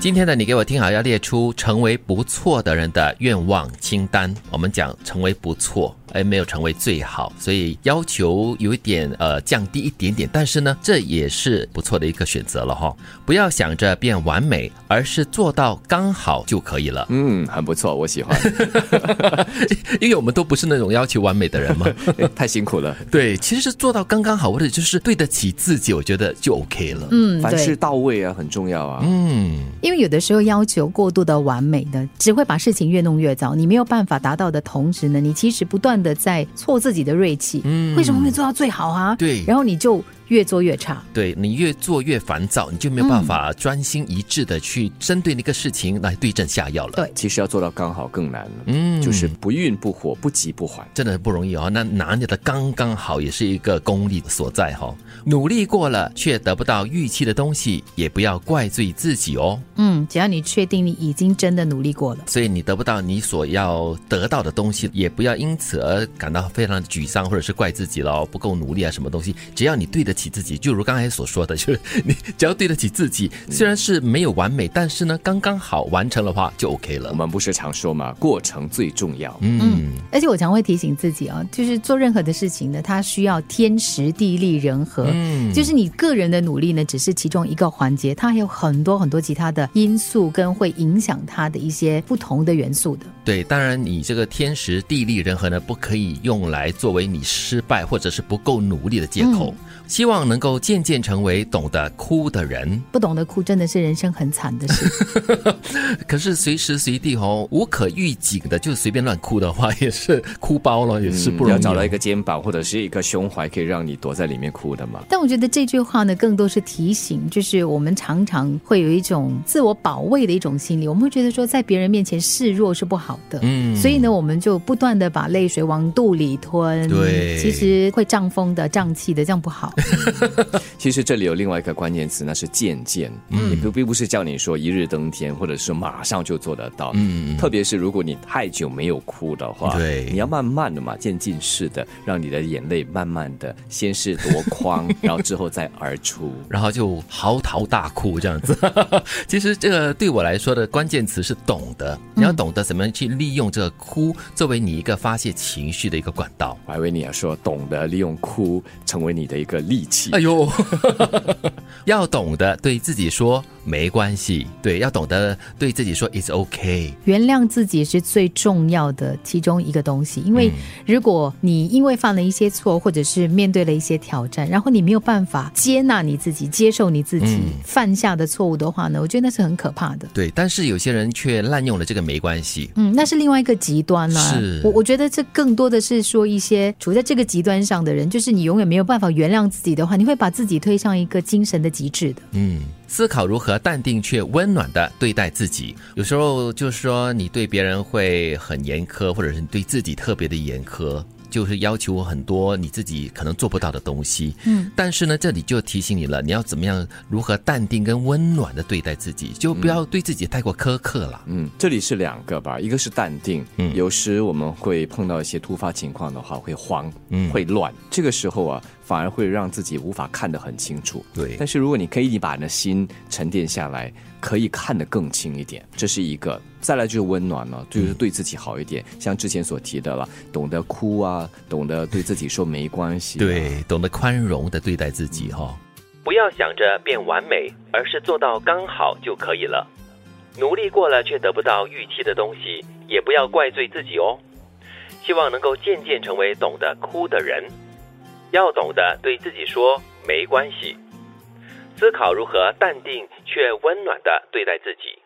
今天的你给我听好，要列出成为不错的人的愿望清单。我们讲成为不错。哎，没有成为最好，所以要求有一点呃降低一点点，但是呢，这也是不错的一个选择了哈。不要想着变完美，而是做到刚好就可以了。嗯，很不错，我喜欢。因为我们都不是那种要求完美的人嘛，太辛苦了。对，其实做到刚刚好，或者就是对得起自己，我觉得就 OK 了。嗯，凡事到位啊，很重要啊。嗯，因为有的时候要求过度的完美呢，只会把事情越弄越糟。你没有办法达到的同时呢，你其实不断的在挫自己的锐气。嗯，为什么没做到最好啊？对，然后你就。越做越差，对你越做越烦躁，你就没有办法专心一致的去针对那个事情来对症下药了。对，其实要做到刚好更难了，嗯，就是不孕不火，不急不缓，真的不容易哦。那拿捏的刚刚好，也是一个功力所在哈。努力过了却得不到预期的东西，也不要怪罪自己哦。嗯，只要你确定你已经真的努力过了，所以你得不到你所要得到的东西，也不要因此而感到非常沮丧，或者是怪自己了不够努力啊什么东西。只要你对得起自己，就如刚才所说的，就是你只要对得起自己，虽然是没有完美，但是呢，刚刚好完成的话就 OK 了。我们不是常说嘛，过程最重要。嗯，而且我常会提醒自己啊，就是做任何的事情呢，它需要天时地利人和。嗯，就是你个人的努力呢，只是其中一个环节，它还有很多很多其他的因素跟会影响它的一些不同的元素的。对，当然你这个天时地利人和呢，不可以用来作为你失败或者是不够努力的借口。希望能够渐渐成为懂得哭的人。不懂得哭，真的是人生很惨的事。可是随时随地哦，无可预警的就随便乱哭的话，也是哭包了，也是不容易。要找到一个肩膀或者是一个胸怀，可以让你躲在里面哭的嘛。但我觉得这句话呢，更多是提醒，就是我们常常会有一种自我保卫的一种心理，我们会觉得说，在别人面前示弱是不好的。嗯。所以呢，我们就不断的把泪水往肚里吞。对。其实会胀风的、胀气的，这样不好。其实这里有另外一个关键词，那是渐渐。嗯，不并不是叫你说一日登天，或者是马上就做得到。嗯，特别是如果你太久没有哭的话，对，你要慢慢的嘛，渐进式的，让你的眼泪慢慢的先是夺眶，然后之后再而出，然后就嚎啕大哭这样子。其实这个对我来说的关键词是懂得，你要懂得怎么去利用这个哭作为你一个发泄情绪的一个管道。我还以为你要说懂得利用哭成为你的一个利器。哎呦，要懂得对自己说没关系，对，要懂得对自己说 it's okay。原谅自己是最重要的其中一个东西，因为如果你因为犯了一些错，或者是面对了一些挑战，然后你没有办法接纳你自己、接受你自己犯下的错误的话呢，我觉得那是很可怕的。对，但是有些人却滥用了这个没关系，嗯，那是另外一个极端了。是，我我觉得这更多的是说一些处在这个极端上的人，就是你永远没有办法原谅自己的话，你会把自己推上一个精神的极致的。嗯，思考如何淡定却温暖的对待自己。有时候就是说，你对别人会很严苛，或者是你对自己特别的严苛。就是要求我很多你自己可能做不到的东西，嗯，但是呢，这里就提醒你了，你要怎么样如何淡定跟温暖的对待自己，就不要对自己太过苛刻了。嗯，这里是两个吧，一个是淡定，嗯，有时我们会碰到一些突发情况的话，会慌，嗯，会乱，这个时候啊。反而会让自己无法看得很清楚。对，但是如果你可以把你的心沉淀下来，可以看得更清一点，这是一个。再来就是温暖了，就是对自己好一点。像之前所提的了，懂得哭啊，懂得对自己说没关系。对，懂得宽容的对待自己哈。不要想着变完美，而是做到刚好就可以了。努力过了却得不到预期的东西，也不要怪罪自己哦。希望能够渐渐成为懂得哭的人。要懂得对自己说没关系，思考如何淡定却温暖的对待自己。